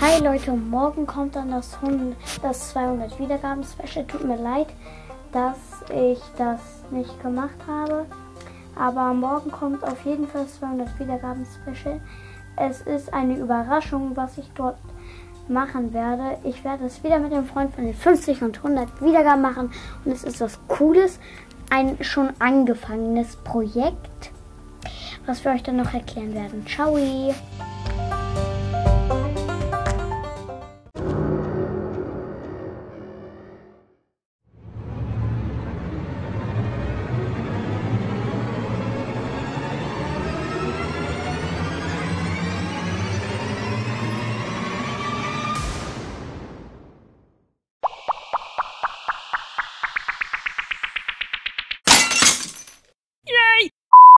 Hi Leute, morgen kommt dann das, 100, das 200 Wiedergaben Special. Tut mir leid, dass ich das nicht gemacht habe. Aber morgen kommt auf jeden Fall das 200 Wiedergaben Special. Es ist eine Überraschung, was ich dort machen werde. Ich werde es wieder mit dem Freund von den 50 und 100 Wiedergaben machen. Und es ist was Cooles. Ein schon angefangenes Projekt, was wir euch dann noch erklären werden. Ciao!